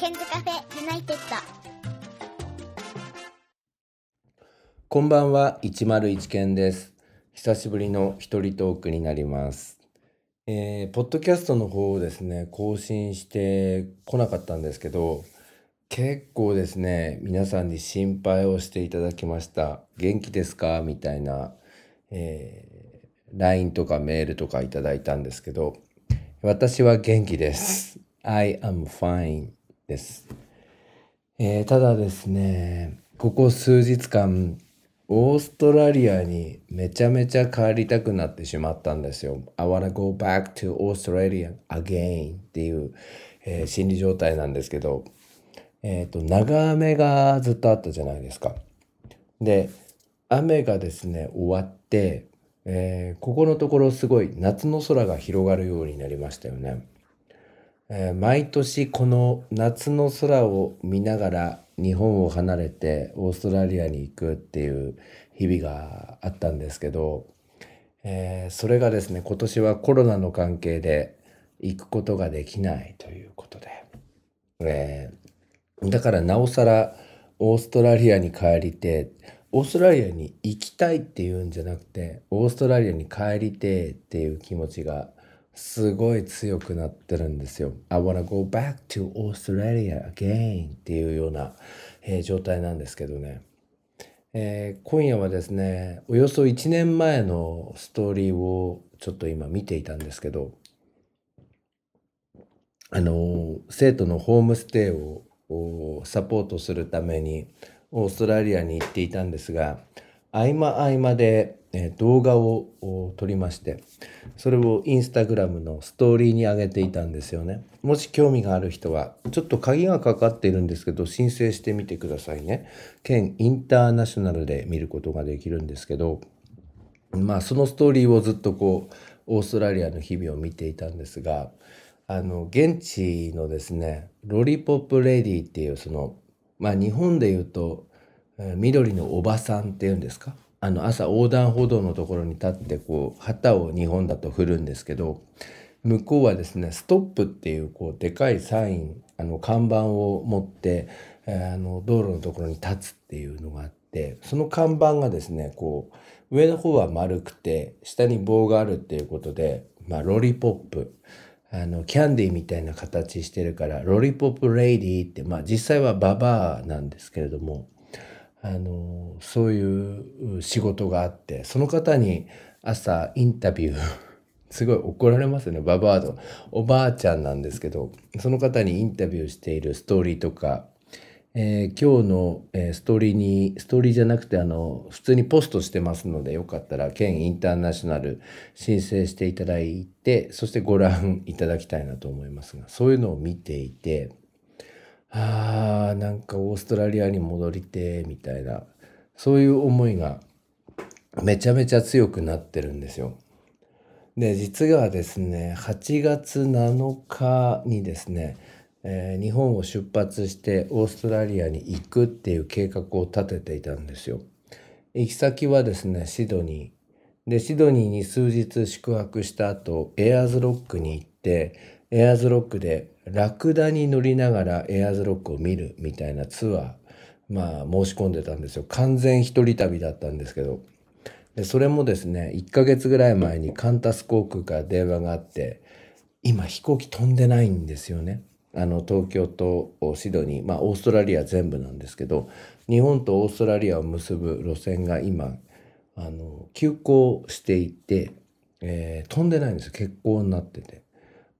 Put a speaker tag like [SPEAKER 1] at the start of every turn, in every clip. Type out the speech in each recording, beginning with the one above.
[SPEAKER 1] ケンズカフェユナイテッド。
[SPEAKER 2] こんばんは101ケンです。久しぶりの一人トークになります。えー、ポッドキャストの方をですね更新してこなかったんですけど結構ですね皆さんに心配をしていただきました。元気ですか？みたいな、えー、LINE とかメールとかいただいたんですけど私は元気です。I am fine. です。えー、ただですね、ここ数日間、オーストラリアにめちゃめちゃ帰りたくなってしまったんですよ。I wanna go back to Australia again っていう、えー、心理状態なんですけど、えっ、ー、と、長雨がずっとあったじゃないですか。で、雨がですね、終わって、えー、ここのところすごい夏の空が広がるようになりましたよね。えー、毎年この夏の空を見ながら日本を離れてオーストラリアに行くっていう日々があったんですけど、えー、それがですね今年はコロナの関係で行くことができないということで、えー、だからなおさらオーストラリアに帰りてオーストラリアに行きたいっていうんじゃなくてオーストラリアに帰りてっていう気持ちがすごい強くなってるんですよ。I wanna go back to Australia again っていうような、えー、状態なんですけどね。えー、今夜はですね、およそ1年前のストーリーをちょっと今見ていたんですけど、あの、生徒のホームステイをサポートするためにオーストラリアに行っていたんですが、合間合間でえ動画を撮りましてそれをインスタグラムのストーリーに上げていたんですよね。もし興味がある人はちょっと鍵がかかっているんですけど申請してみてくださいね。県インターナショナルで見ることができるんですけどまあそのストーリーをずっとこうオーストラリアの日々を見ていたんですがあの現地のですねロリポップレディっていうそのまあ日本で言うと緑のおばさんっていうんですか？あの朝横断歩道のところに立ってこう旗を日本だと振るんですけど向こうはですねストップっていうこうでかいサインあの看板を持って、えー、あの道路のところに立つっていうのがあってその看板がですねこう上の方は丸くて下に棒があるっていうことで、まあ、ロリポップあのキャンディーみたいな形してるからロリポップレイディーってまあ実際はババアなんですけれどもあのそういう仕事があってその方に朝インタビュー すごい怒られますね。ババアと。おばあちゃんなんですけどその方にインタビューしているストーリーとか、えー、今日の、え、ストーリーにストーリーじゃなくてあの普通にポストしてますのでよかったら県インターナショナル申請していただいてそしてご覧いただきたいなと思いますがそういうのを見ていてあなんかオーストラリアに戻りてみたいなそういう思いがめちゃめちゃ強くなってるんですよ。で実はですね8月7日にですね、えー、日本を出発してオーストラリアに行くっていう計画を立てていたんですよ。行き先はですねシドニーでシドニーに数日宿泊した後エアーズロックに行ってエアーズロックでラクダに乗りながらエアーズロックを見るみたいなツアー、まあ申し込んでたんですよ。完全一人旅だったんですけど。でそれもですね、1ヶ月ぐらい前にカンタス航空から電話があって、今飛行機飛んでないんですよね。あの東京とシドニー、まあオーストラリア全部なんですけど、日本とオーストラリアを結ぶ路線が今、あの休校していて、えー、飛んでないんですよ。欠航になってて。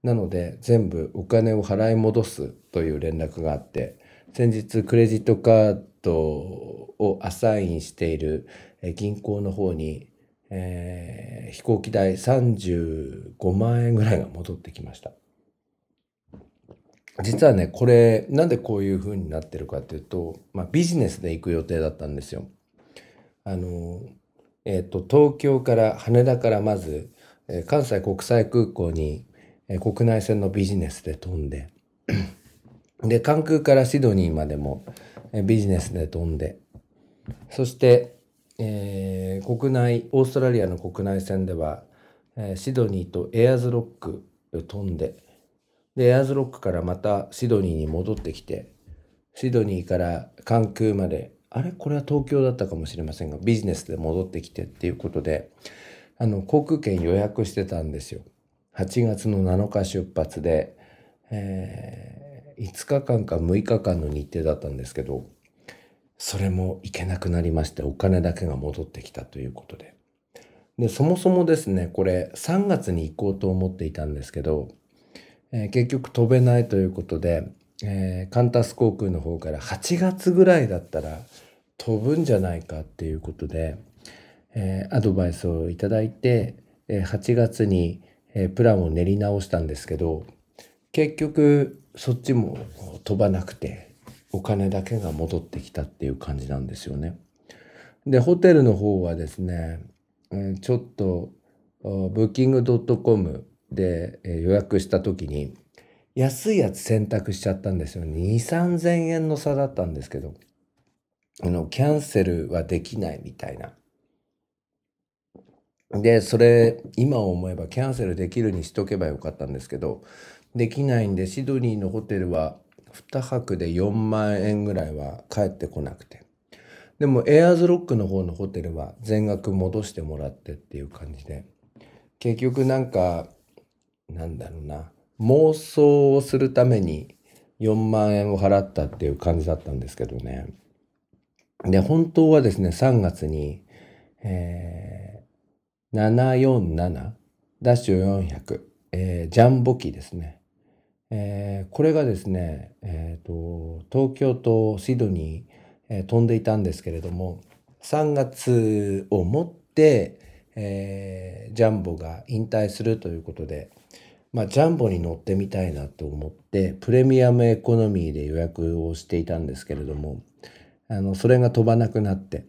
[SPEAKER 2] なので全部お金を払い戻すという連絡があって先日クレジットカードをアサインしている銀行の方に、えー、飛行機代35万円ぐらいが戻ってきました。実はねこれなんでこういう風になってるかっていうと、まあ、ビジネスで行く予定だったんですよ。あのえっ、ー、と東京から羽田からまず関西国際空港にえ国内線のビジネスで飛んで。で関空からシドニーまでも、えビジネスで飛んで。そして、えー、国内オーストラリアの国内線では、えシドニーとエアーズロック飛んで。でエアーズロックからまたシドニーに戻ってきてシドニーから関空まであれ？これは東京だったかもしれませんがビジネスで戻ってきてっていうことであの航空券予約してたんですよ。8月の7日出発で、えー、5日間か6日間の日程だったんですけどそれも行けなくなりましてお金だけが戻ってきたということで。でそもそもですねこれ3月に行こうと思っていたんですけど、えー、結局飛べないということで、えー、カンタス航空の方から8月ぐらいだったら飛ぶんじゃないかっていうことで、えー、アドバイスをいただいて、え8月に、えプランを練り直したんですけど結局そっちも飛ばなくてお金だけが戻ってきたっていう感じなんですよね。でホテルの方はですね、えちょっとブッキングドットコムで予約した時に安いやつ選択しちゃったんですよ。2、3000円の差だったんですけど。あの、キャンセルはできないみたいな。で、それ、今思えばキャンセルできるにしとけばよかったんですけど、できないんで、シドニーのホテルは2泊で4万円ぐらいは帰ってこなくて。でも、エアーズロックの方のホテルは全額戻してもらってっていう感じで、結局なんか、なんだろうな、妄想をするために4万円を払ったっていう感じだったんですけどね。で、本当はですね、3月に、え、747ダッシュ400、ジャンボ機ですね。えー、これがですね、えーと、東京とシドニー、えー、飛んでいたんですけれども、3月をもって、えー、ジャンボが引退するということで、まあ、ジャンボに乗ってみたいなと思って、プレミアムエコノミーで予約をしていたんですけれども、あの、それが飛ばなくなって、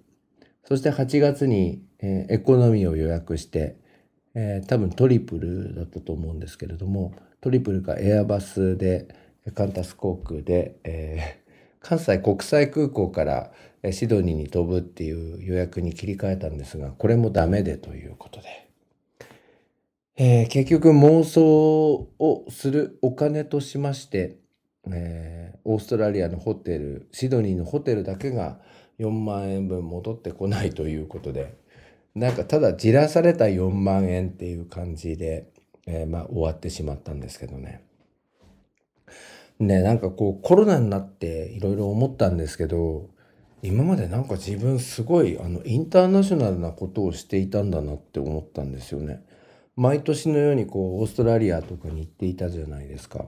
[SPEAKER 2] そして8月に、えー、エコノミーを予約して、えー、多分トリプルだったと思うんですけれども、トリプルかエアバスで、カンタス航空で、えー、関西国際空港からシドニーに飛ぶっていう予約に切り替えたんですが、これもダメでということで。えー、結局妄想をするお金としまして、えー、オーストラリアのホテルシドニーのホテルだけが4万円分戻ってこないということでなんかただじらされた4万円っていう感じで、えー、まあ終わってしまったんですけどね。ねなんかこうコロナになっていろいろ思ったんですけど今までなんか自分すごいあのインターナショナルなことをしていたんだなって思ったんですよね。毎年のようにこうオーストラリアとかに行っていたじゃないですか。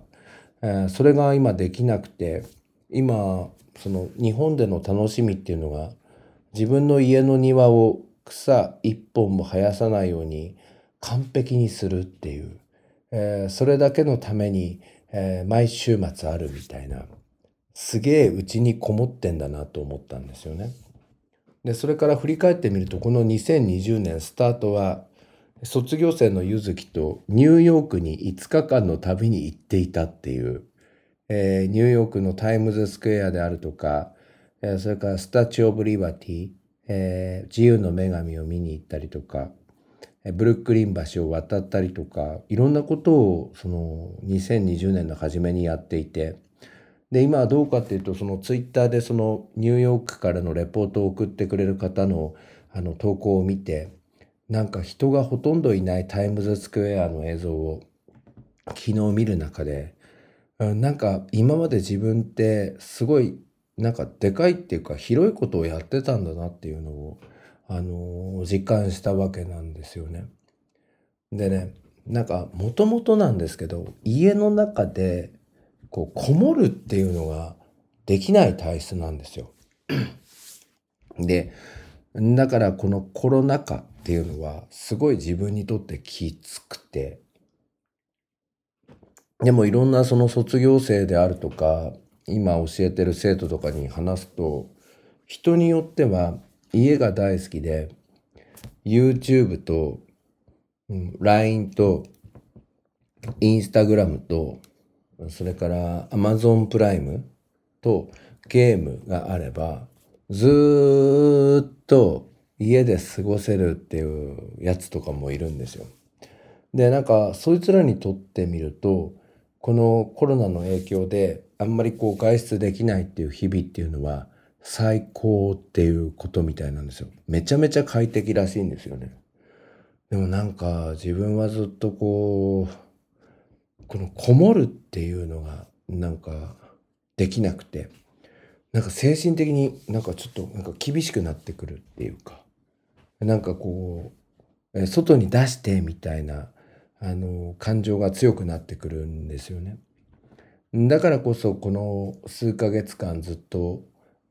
[SPEAKER 2] えー、それが今できなくて今その日本での楽しみっていうのが自分の家の庭を草一本も生やさないように完璧にするっていう、えー、それだけのために、えー、毎週末あるみたいな。すげえうちにこもってんだなと思ったんですよね。でそれから振り返ってみるとこの2020年スタートは卒業生のゆずきとニューヨークに5日間の旅に行っていたっていう、えー、ニューヨークのタイムズスクエアであるとか、えー、それからスタチュ・オブ・リバティ、えー、自由の女神を見に行ったりとか、ブルックリン橋を渡ったりとか、いろんなことをその2020年の初めにやっていて、で、今はどうかっていうと、そのツイッターでそのニューヨークからのレポートを送ってくれる方のあの投稿を見て、なんか人がほとんどいないタイムズスクエアの映像を昨日見る中でなんか今まで自分ってすごいなんかでかいっていうか広いことをやってたんだなっていうのをあの実感したわけなんですよね。でねなんかもともとなんですけど家の中でこうこもるっていうのができない体質なんですよ。でだからこのコロナ禍っていうのはすごい自分にとってきつくてでもいろんなその卒業生であるとか今教えてる生徒とかに話すと人によっては家が大好きで YouTube と、LINE と Instagram とそれから Amazon プライムとゲームがあればずっと家で過ごせるっていうやつとかもいるんですよ。でなんかそいつらにとってみるとこのコロナの影響であんまりこう外出できないっていう日々っていうのは最高っていうことみたいなんですよ。めちゃめちゃ快適らしいんですよね。でもなんか自分はずっとこう、このこもるっていうのがなんかできなくて、なんか精神的になんかちょっとなんか厳しくなってくるっていうか、なんかこう、外に出してみたいな、あの、感情が強くなってくるんですよね。だからこそこの数ヶ月間ずっと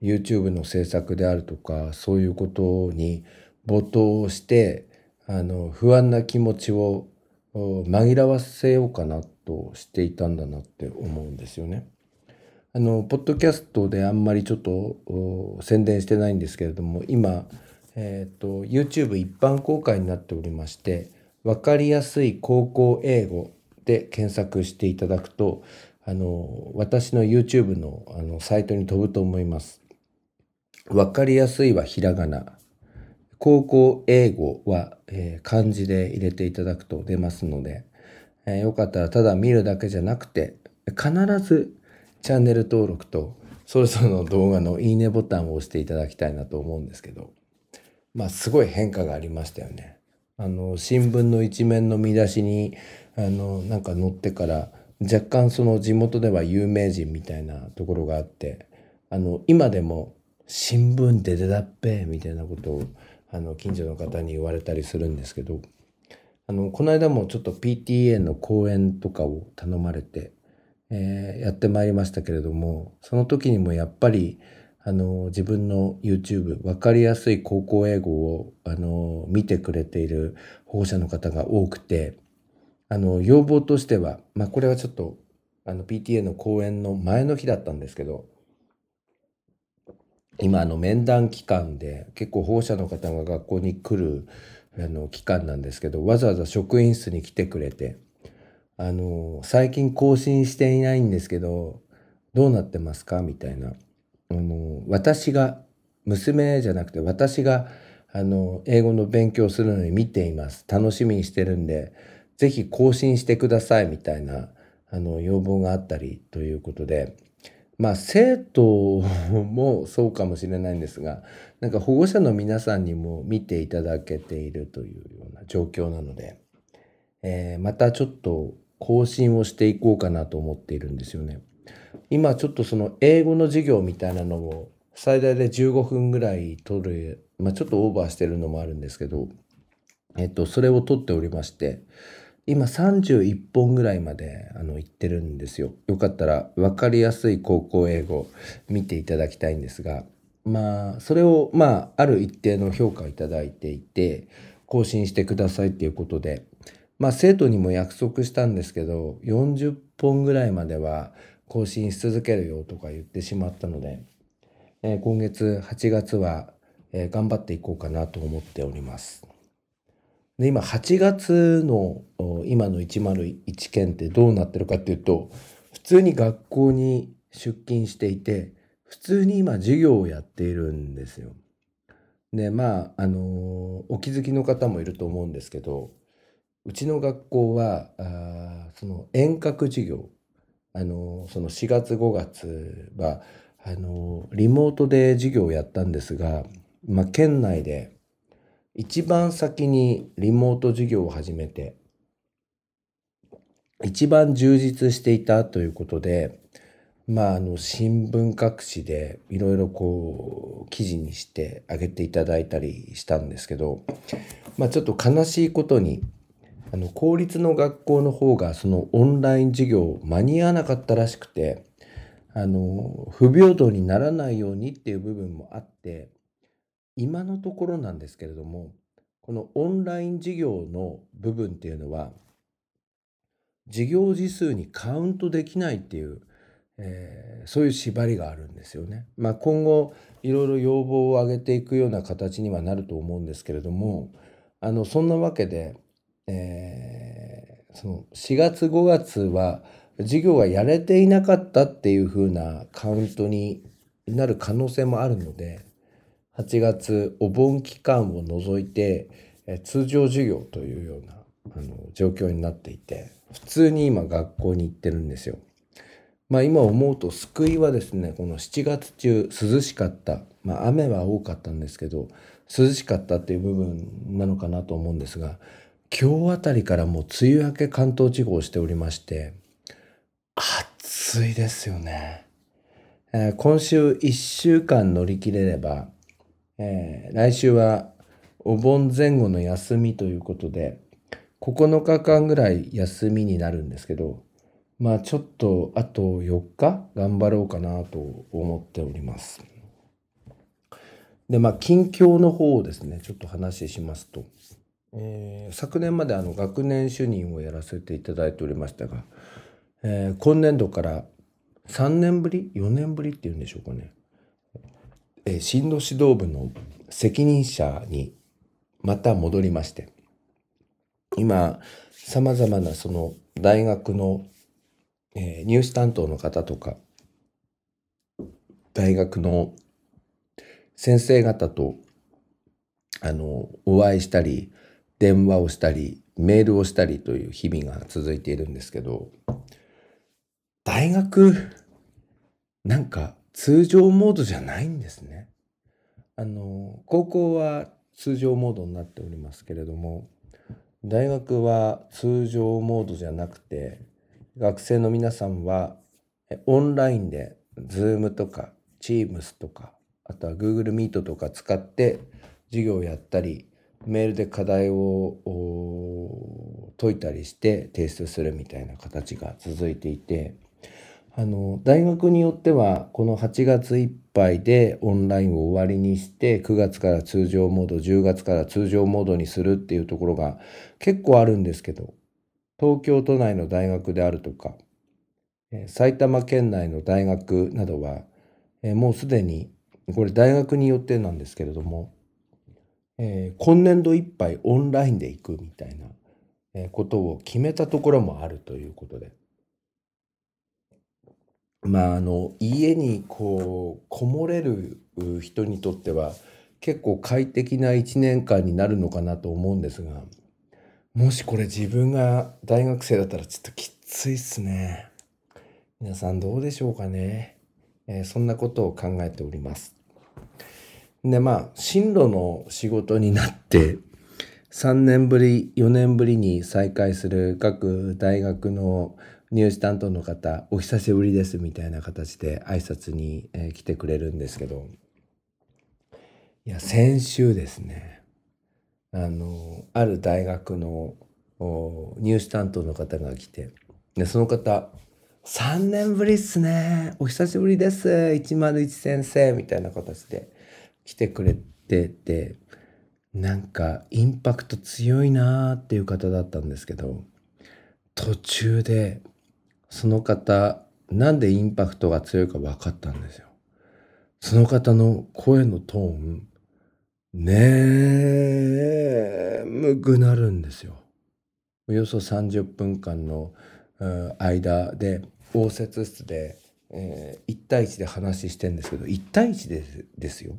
[SPEAKER 2] YouTube の制作であるとかそういうことに没頭してあの不安な気持ちを紛らわせようかなとしていたんだなって思うんですよね。あのポッドキャストであんまりちょっと宣伝してないんですけれども今、えーと、YouTube 一般公開になっておりまして分かりやすい高校英語で検索していただくとあの私の YouTube のあのサイトに飛ぶと思います。わかりやすいはひらがな。高校英語は、えー、漢字で入れていただくと出ますので、えー、よかったらただ見るだけじゃなくて、必ずチャンネル登録とそろそろの動画のいいねボタンを押していただきたいなと思うんですけど、まあすごい変化がありましたよね。あの、新聞の一面の見出しに、あの、なんか載ってから、若干その地元では有名人みたいなところがあって、あの、今でも新聞で出だっぺみたいなことをあの近所の方に言われたりするんですけどあのこの間もちょっと PTA の講演とかを頼まれて、えー、やってまいりましたけれどもその時にもやっぱりあの自分の YouTube 分かりやすい高校英語をあの見てくれている保護者の方が多くてあの要望としては、まあ、これはちょっとあの PTA の講演の前の日だったんですけど今あの面談期間で結構保護者の方が学校に来るあの期間なんですけどわざわざ職員室に来てくれてあの最近更新していないんですけどどうなってますか？みたいな。あの私が娘じゃなくて私があの英語の勉強するのに見ています楽しみにしてるんで是非更新してくださいみたいなあの要望があったりということでまあ生徒もそうかもしれないんですがなんか保護者の皆さんにも見ていただけているというような状況なので、えー、またちょっと更新をしていこうかなと思っているんですよね。今ちょっとその英語の授業みたいなのを最大で15分ぐらい取る、まあ、ちょっとオーバーしてるのもあるんですけど、えっと、それを取っておりまして、今31本ぐらいまであの行ってるんですよ。よかったら分かりやすい高校英語見ていただきたいんですが、まあ、それを、まあ、ある一定の評価をいただいていて、更新してくださいっていうことで、まあ、生徒にも約束したんですけど、40本ぐらいまでは更新し続けるよとか言ってしまったので、えー、今月8月は、えー、頑張っていこうかなと思っております。で今8月の今の101件ってどうなってるかっていうと普通に学校に出勤していて普通に今授業をやっているんですよ。でまああのお気づきの方もいると思うんですけどうちの学校はあその遠隔授業あのその4月5月はあのリモートで授業をやったんですが、まあ、県内で一番先にリモート授業を始めて、一番充実していたということで、まあ、あの、新聞各紙でいろいろこう、記事にしてあげていただいたりしたんですけど、まあ、ちょっと悲しいことに、あの、公立の学校の方がそのオンライン授業間に合わなかったらしくて、あの、不平等にならないようにっていう部分もあって、今のところなんですけれども、このオンライン授業の部分っていうのは、授業時数にカウントできないっていう、えー、そういう縛りがあるんですよね。まあ、今後いろいろ要望を上げていくような形にはなると思うんですけれどもあのそんなわけで、えー、その4月5月は授業がやれていなかったっていうふうなカウントになる可能性もあるので8月お盆期間を除いてえ通常授業というようなあの状況になっていて普通に今学校に行ってるんですよ。まあ今思うと救いはですねこの7月中涼しかったまあ雨は多かったんですけど涼しかったっていう部分なのかなと思うんですが今日あたりからもう梅雨明け関東地方しておりまして暑いですよね。えー、今週1週間乗り切れれば、えー、来週はお盆前後の休みということで9日間ぐらい休みになるんですけどまあちょっとあと4日頑張ろうかなと思っております。でまあ近況の方をですねちょっと話しますと、えー、昨年まであの学年主任をやらせていただいておりましたが、えー、今年度から3年ぶり4年ぶりっていうんでしょうかね、えー、進路指導部の責任者にまた戻りまして今さまざまなその大学のえー、入試担当の方とか、大学の先生方と、あの、お会いしたり、電話をしたり、メールをしたりという日々が続いているんですけど、大学、なんか通常モードじゃないんですね。あの、高校は通常モードになっておりますけれども、大学は通常モードじゃなくて、学生の皆さんはオンラインで Zoom とか Teams とかあとは Google Meet とか使って授業をやったりメールで課題を解いたりして提出するみたいな形が続いていてあの大学によってはこの8月いっぱいでオンラインを終わりにして9月から通常モード10月から通常モードにするっていうところが結構あるんですけど東京都内の大学であるとか、埼玉県内の大学などは、もうすでに、これ大学によってなんですけれども、えー、今年度いっぱいオンラインで行くみたいなことを決めたところもあるということで。まあ、あの、家にこう、こもれる人にとっては、結構快適な一年間になるのかなと思うんですが、もしこれ自分が大学生だったらちょっときついっすね。皆さんどうでしょうかね。えー、そんなことを考えております。で、まあ、進路の仕事になって、3年ぶり、4年ぶりに再開する各大学の入試担当の方、お久しぶりですみたいな形で挨拶に、え来てくれるんですけど、いや、先週ですね、あのある大学の入試担当の方が来てでその方「3年ぶりっすねお久しぶりです101先生」みたいな形で来てくれててなんかインパクト強いなーっていう方だったんですけど途中でその方なんでインパクトが強いか分かったんですよ。その方の声のトーン眠くなるんですよ。およそ30分間の間で応接室で、えー、1対1で話してんですけど1対1でですよ。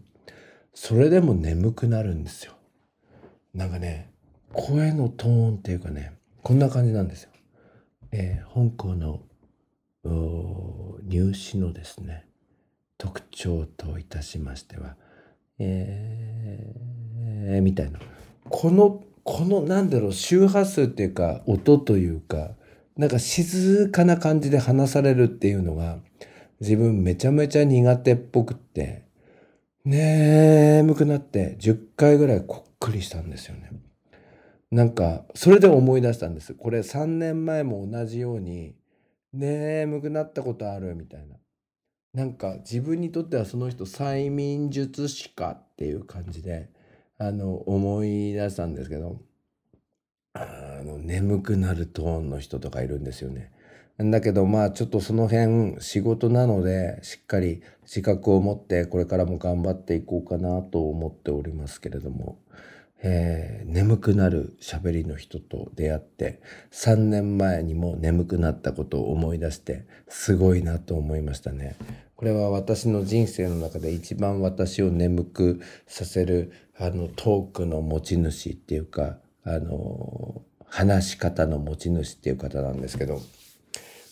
[SPEAKER 2] それでも眠くなるんですよ。なんかね声のトーンっていうかねこんな感じなんですよ。えー、香港の入試のですね特徴といたしましてはえー、みたいな。この、このなんだろう、周波数っていうか、音というか、なんか静かな感じで話されるっていうのが、自分めちゃめちゃ苦手っぽくって、眠くなって10回ぐらいこっくりしたんですよね。なんか、それで思い出したんです。これ3年前も同じように、眠くなったことあるみたいな。なんか自分にとってはその人催眠術師かっていう感じであの思い出したんですけどあの眠くなるトーンの人とかいるんですよね。だけどまあちょっとその辺仕事なのでしっかり自覚を持ってこれからも頑張っていこうかなと思っておりますけれどもえー、眠くなる喋りの人と出会って3年前にも眠くなったことを思い出してすごいなと思いましたね。これは私の人生の中で一番私を眠くさせるあのトークの持ち主っていうかあの話し方の持ち主っていう方なんですけど、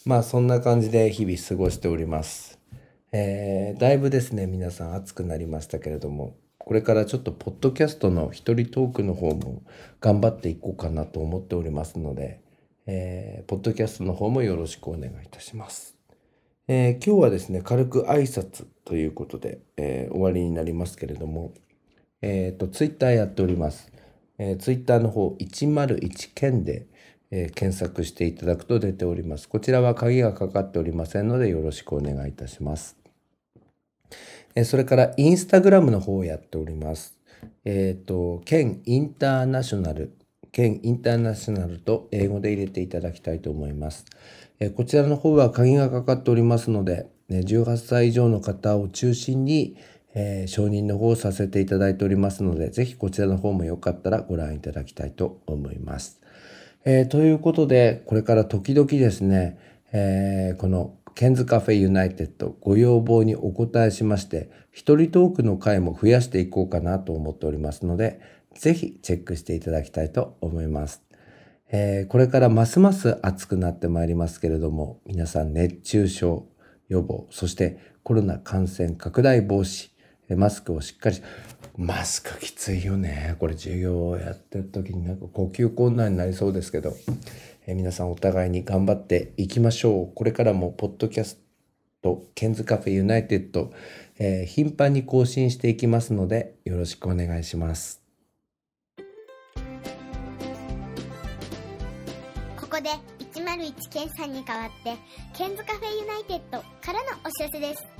[SPEAKER 2] まあそんな感じで日々過ごしております。えー、だいぶですね、皆さん暑くなりましたけれども、これからちょっとポッドキャストの一人トークの方も頑張っていこうかなと思っておりますので、えー、ポッドキャストの方もよろしくお願いいたします。えー、今日はですね、軽く挨拶ということで、えー、終わりになりますけれども、えっ、と、ツイッターやっております。えー、ツイッターの方101件で、えー、検索していただくと出ております。こちらは鍵がかかっておりませんのでよろしくお願いいたします。えー、それからインスタグラムの方をやっております。えっ、ー、と、県インターナショナル、県インターナショナルと英語で入れていただきたいと思います。えー、こちらの方は鍵がかかっておりますので、ね、18歳以上の方を中心に、えー、承認の方をさせていただいておりますので、ぜひこちらの方もよかったらご覧いただきたいと思います。えー、ということで、これから時々ですね、えー、このケンズカフェユナイテッドご要望にお答えしまして、一人トークの回も増やしていこうかなと思っておりますので、ぜひチェックしていただきたいと思います。えー、これからますます暑くなってまいりますけれども、皆さん熱中症予防、そしてコロナ感染拡大防止、マスクをしっかりマスクきついよね。これ授業をやってる時になんか呼吸困難になりそうですけど、え皆さんお互いに頑張っていきましょう。これからもポッドキャストケンズカフェユナイテッド、えー、頻繁に更新していきますのでよろしくお願いします。
[SPEAKER 1] ここで101ケンさんに代わって Ken's Cafe United からのお知らせです。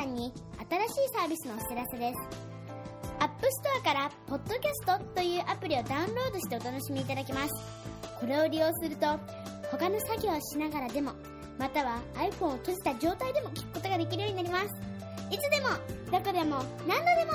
[SPEAKER 1] さんに新しいサービスのお知らせです。App Store から「ポッドキャスト」というアプリをダウンロードしてお楽しみいただけます。これを利用すると他の作業をしながらでもまたは iPhone を閉じた状態でも聞くことができるようになります。いつでもどこでも何度でも